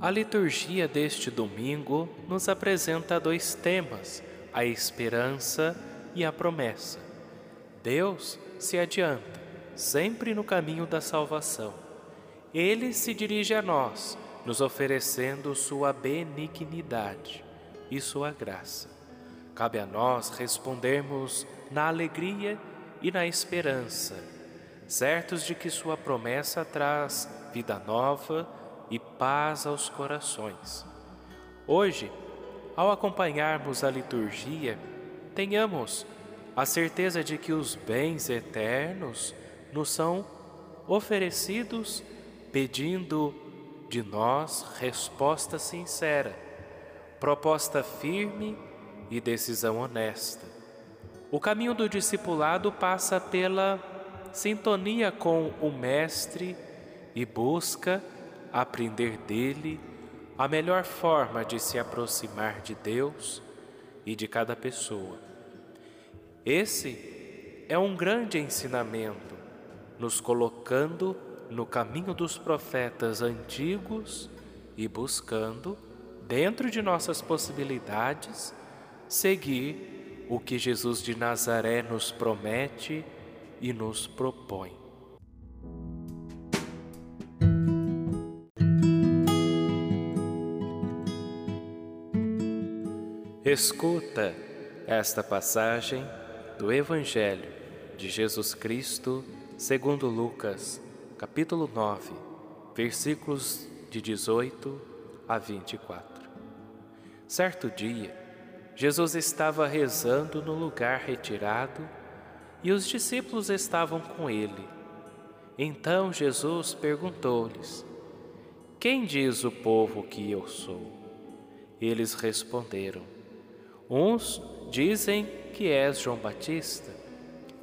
A liturgia deste domingo nos apresenta dois temas: a esperança e a promessa. Deus se adianta, sempre no caminho da salvação. Ele se dirige a nós, nos oferecendo sua benignidade e sua graça. Cabe a nós respondermos na alegria e na esperança, certos de que sua promessa traz vida nova e paz aos corações. Hoje, ao acompanharmos a liturgia, tenhamos a certeza de que os bens eternos nos são oferecidos pedindo de nós resposta sincera, proposta firme e decisão honesta. O caminho do discipulado passa pela sintonia com o Mestre e busca aprender dele a melhor forma de se aproximar de Deus e de cada pessoa. Esse é um grande ensinamento, nos colocando no caminho dos profetas antigos e buscando, dentro de nossas possibilidades, seguir o que Jesus de Nazaré nos promete e nos propõe. Escuta esta passagem do Evangelho de Jesus Cristo segundo Lucas, capítulo 9, versículos de 18 a 24. Certo dia, Jesus estava rezando no lugar retirado e os discípulos estavam com ele. Então Jesus perguntou-lhes: Quem diz o povo que eu sou? Eles responderam: Uns dizem que és João Batista,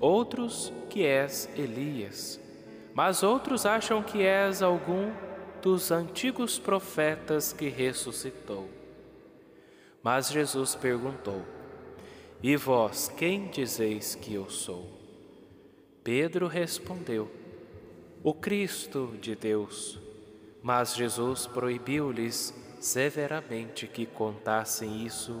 outros que és Elias, mas outros acham que és algum dos antigos profetas que ressuscitou. Mas Jesus perguntou: E vós quem dizeis que eu sou? Pedro respondeu: O Cristo de Deus. Mas Jesus proibiu-lhes severamente que contassem isso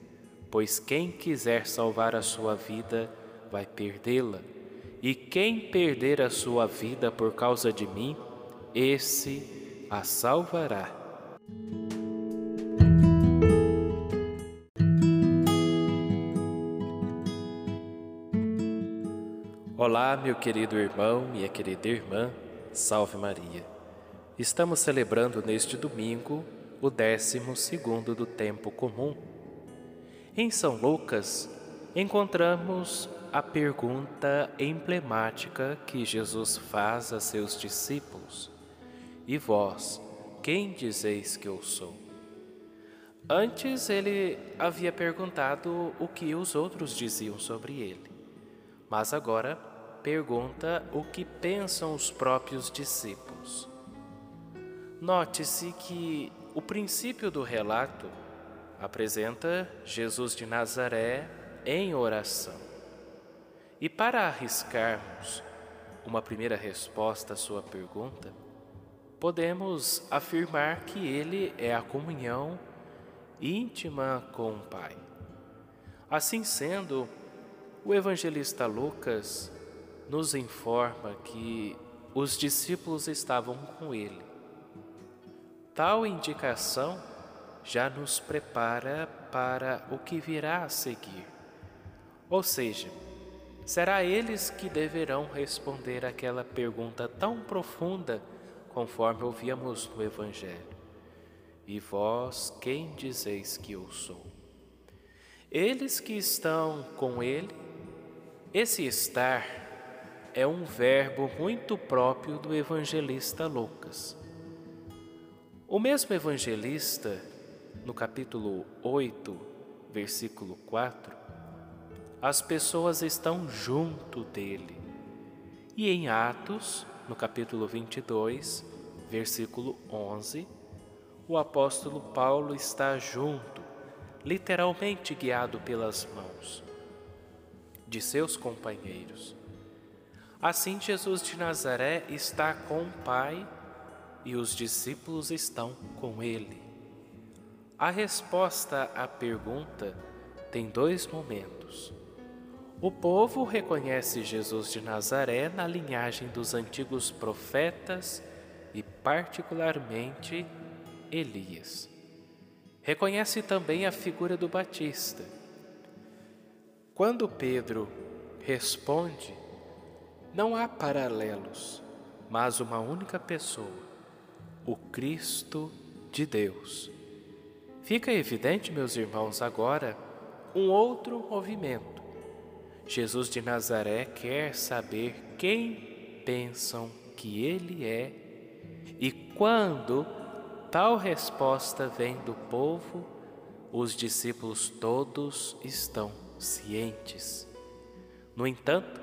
Pois quem quiser salvar a sua vida vai perdê-la, e quem perder a sua vida por causa de mim, esse a salvará. Olá, meu querido irmão, minha querida irmã, salve Maria. Estamos celebrando neste domingo o décimo segundo do tempo comum em São Lucas, encontramos a pergunta emblemática que Jesus faz a seus discípulos: E vós, quem dizeis que eu sou? Antes ele havia perguntado o que os outros diziam sobre ele, mas agora pergunta o que pensam os próprios discípulos. Note-se que o princípio do relato apresenta Jesus de Nazaré em oração. E para arriscarmos uma primeira resposta à sua pergunta, podemos afirmar que ele é a comunhão íntima com o Pai. Assim sendo, o evangelista Lucas nos informa que os discípulos estavam com ele. Tal indicação já nos prepara para o que virá a seguir. Ou seja, será eles que deverão responder aquela pergunta tão profunda, conforme ouvíamos no Evangelho. E vós, quem dizeis que eu sou? Eles que estão com ele, esse estar é um verbo muito próprio do evangelista Lucas. O mesmo evangelista no capítulo 8, versículo 4, as pessoas estão junto dele. E em Atos, no capítulo 22, versículo 11, o apóstolo Paulo está junto, literalmente guiado pelas mãos de seus companheiros. Assim, Jesus de Nazaré está com o Pai e os discípulos estão com ele. A resposta à pergunta tem dois momentos. O povo reconhece Jesus de Nazaré na linhagem dos antigos profetas e, particularmente, Elias. Reconhece também a figura do Batista. Quando Pedro responde, não há paralelos, mas uma única pessoa, o Cristo de Deus. Fica evidente, meus irmãos, agora um outro movimento. Jesus de Nazaré quer saber quem pensam que ele é e quando tal resposta vem do povo, os discípulos todos estão cientes. No entanto,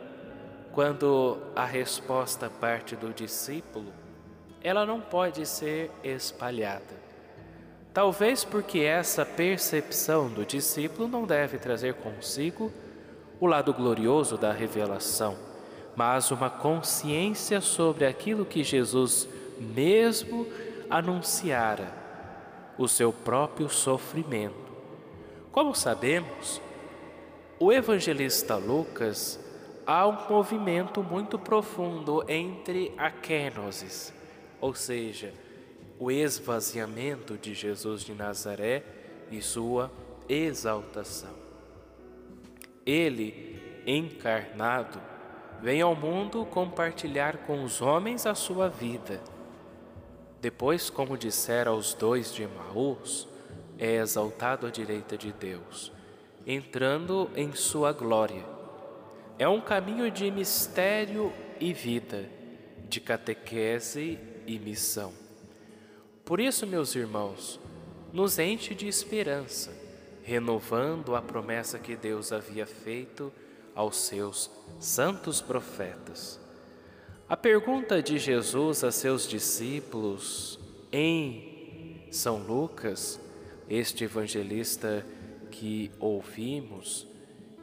quando a resposta parte do discípulo, ela não pode ser espalhada. Talvez porque essa percepção do discípulo não deve trazer consigo o lado glorioso da revelação, mas uma consciência sobre aquilo que Jesus mesmo anunciara, o seu próprio sofrimento. Como sabemos, o evangelista Lucas há um movimento muito profundo entre a kenosis, ou seja, o esvaziamento de Jesus de Nazaré e sua exaltação. Ele, encarnado, vem ao mundo compartilhar com os homens a sua vida. Depois, como dissera aos dois de Emaús, é exaltado à direita de Deus entrando em sua glória. É um caminho de mistério e vida, de catequese e missão. Por isso, meus irmãos, nos enche de esperança, renovando a promessa que Deus havia feito aos seus santos profetas. A pergunta de Jesus a seus discípulos em São Lucas, este evangelista que ouvimos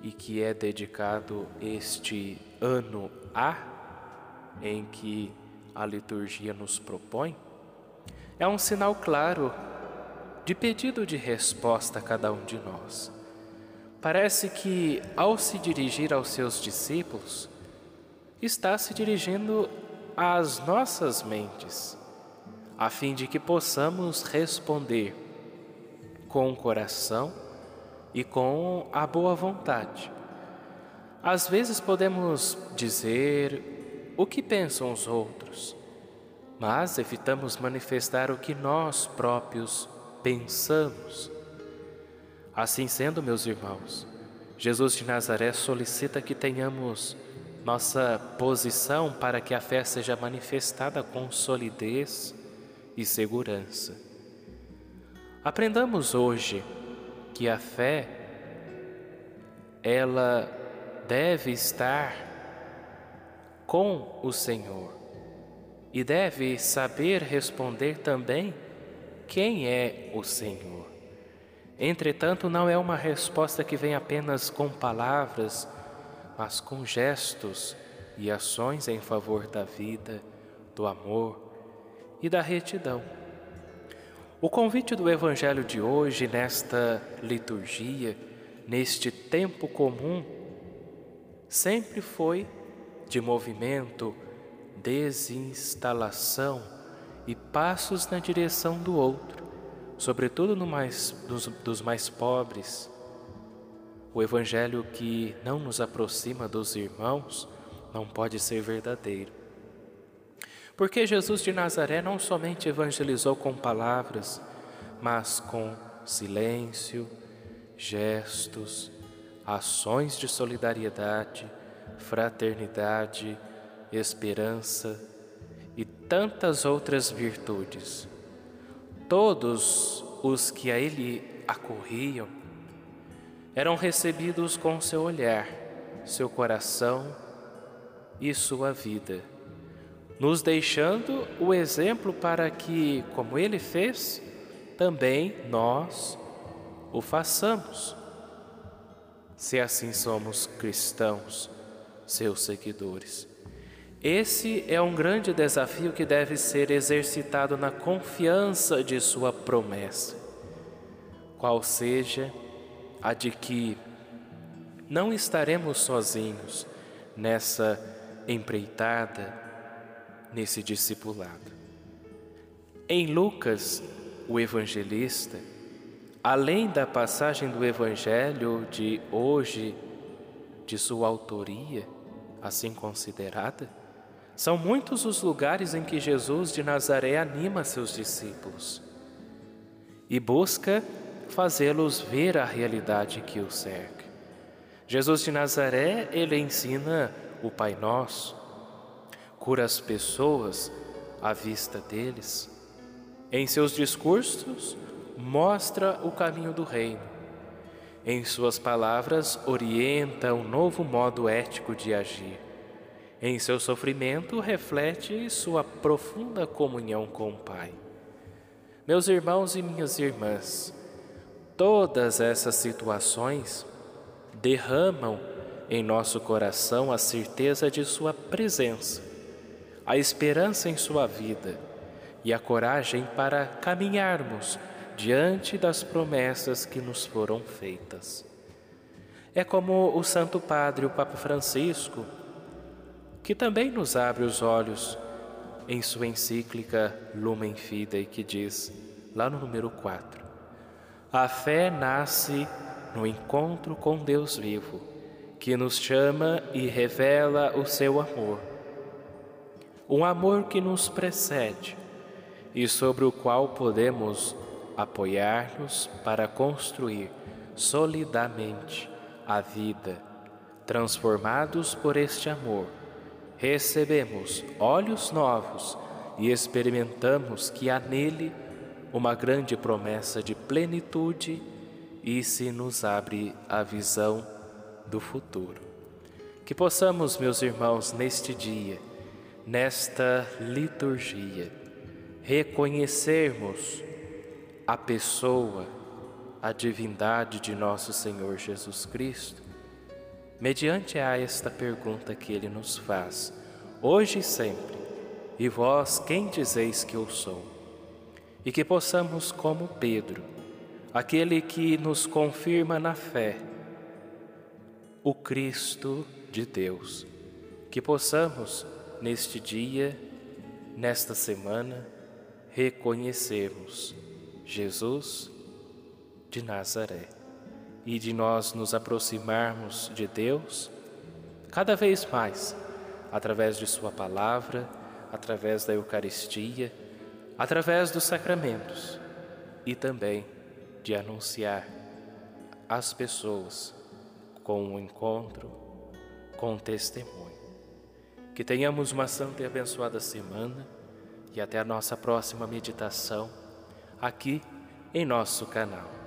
e que é dedicado este ano A, em que a liturgia nos propõe, é um sinal claro de pedido de resposta a cada um de nós. Parece que, ao se dirigir aos seus discípulos, está se dirigindo às nossas mentes, a fim de que possamos responder com o coração e com a boa vontade. Às vezes podemos dizer o que pensam os outros, mas evitamos manifestar o que nós próprios pensamos. Assim sendo, meus irmãos, Jesus de Nazaré solicita que tenhamos nossa posição para que a fé seja manifestada com solidez e segurança. Aprendamos hoje que a fé ela deve estar com o Senhor e deve saber responder também quem é o Senhor. Entretanto, não é uma resposta que vem apenas com palavras, mas com gestos e ações em favor da vida, do amor e da retidão. O convite do Evangelho de hoje, nesta liturgia, neste tempo comum, sempre foi de movimento, desinstalação e passos na direção do outro, sobretudo no mais, dos, dos mais pobres. O Evangelho que não nos aproxima dos irmãos não pode ser verdadeiro. Porque Jesus de Nazaré não somente evangelizou com palavras, mas com silêncio, gestos, ações de solidariedade, fraternidade, esperança e tantas outras virtudes. Todos os que a ele acorriam eram recebidos com seu olhar, seu coração e sua vida, nos deixando o exemplo para que, como ele fez, também nós o façamos. Se assim somos cristãos, seus seguidores. Esse é um grande desafio que deve ser exercitado na confiança de Sua promessa, qual seja a de que não estaremos sozinhos nessa empreitada, nesse discipulado. Em Lucas, o evangelista, além da passagem do Evangelho de hoje, de sua autoria, assim considerada, são muitos os lugares em que Jesus de Nazaré anima seus discípulos e busca fazê-los ver a realidade que os cerca. Jesus de Nazaré, ele ensina o Pai Nosso, cura as pessoas à vista deles. Em seus discursos, mostra o caminho do reino. Em suas palavras, orienta um novo modo ético de agir. Em seu sofrimento, reflete sua profunda comunhão com o Pai. Meus irmãos e minhas irmãs, Todas essas situações derramam em nosso coração a certeza de Sua presença, a esperança em Sua vida e a coragem para caminharmos diante das promessas que nos foram feitas. É como o Santo Padre, o Papa Francisco, que também nos abre os olhos em sua encíclica Lumen Fidei, que diz, lá no número 4, a fé nasce no encontro com Deus vivo, que nos chama e revela o seu amor. Um amor que nos precede e sobre o qual podemos apoiar-nos para construir solidamente a vida. Transformados por este amor, recebemos olhos novos e experimentamos que há nele uma grande promessa de plenitude e se nos abre a visão do futuro. Que possamos, meus irmãos, neste dia, nesta liturgia, reconhecermos a pessoa, a divindade de nosso Senhor Jesus Cristo, mediante a esta pergunta que ele nos faz, hoje e sempre: E vós quem dizeis que eu sou? e que possamos, como Pedro, aquele que nos confirma na fé, o Cristo de Deus, que possamos, neste dia, nesta semana, reconhecermos Jesus de Nazaré e de nós nos aproximarmos de Deus cada vez mais através de Sua palavra, através da Eucaristia através dos sacramentos e também de anunciar às pessoas com um encontro, com um testemunho. Que tenhamos uma santa e abençoada semana e até a nossa próxima meditação aqui em nosso canal.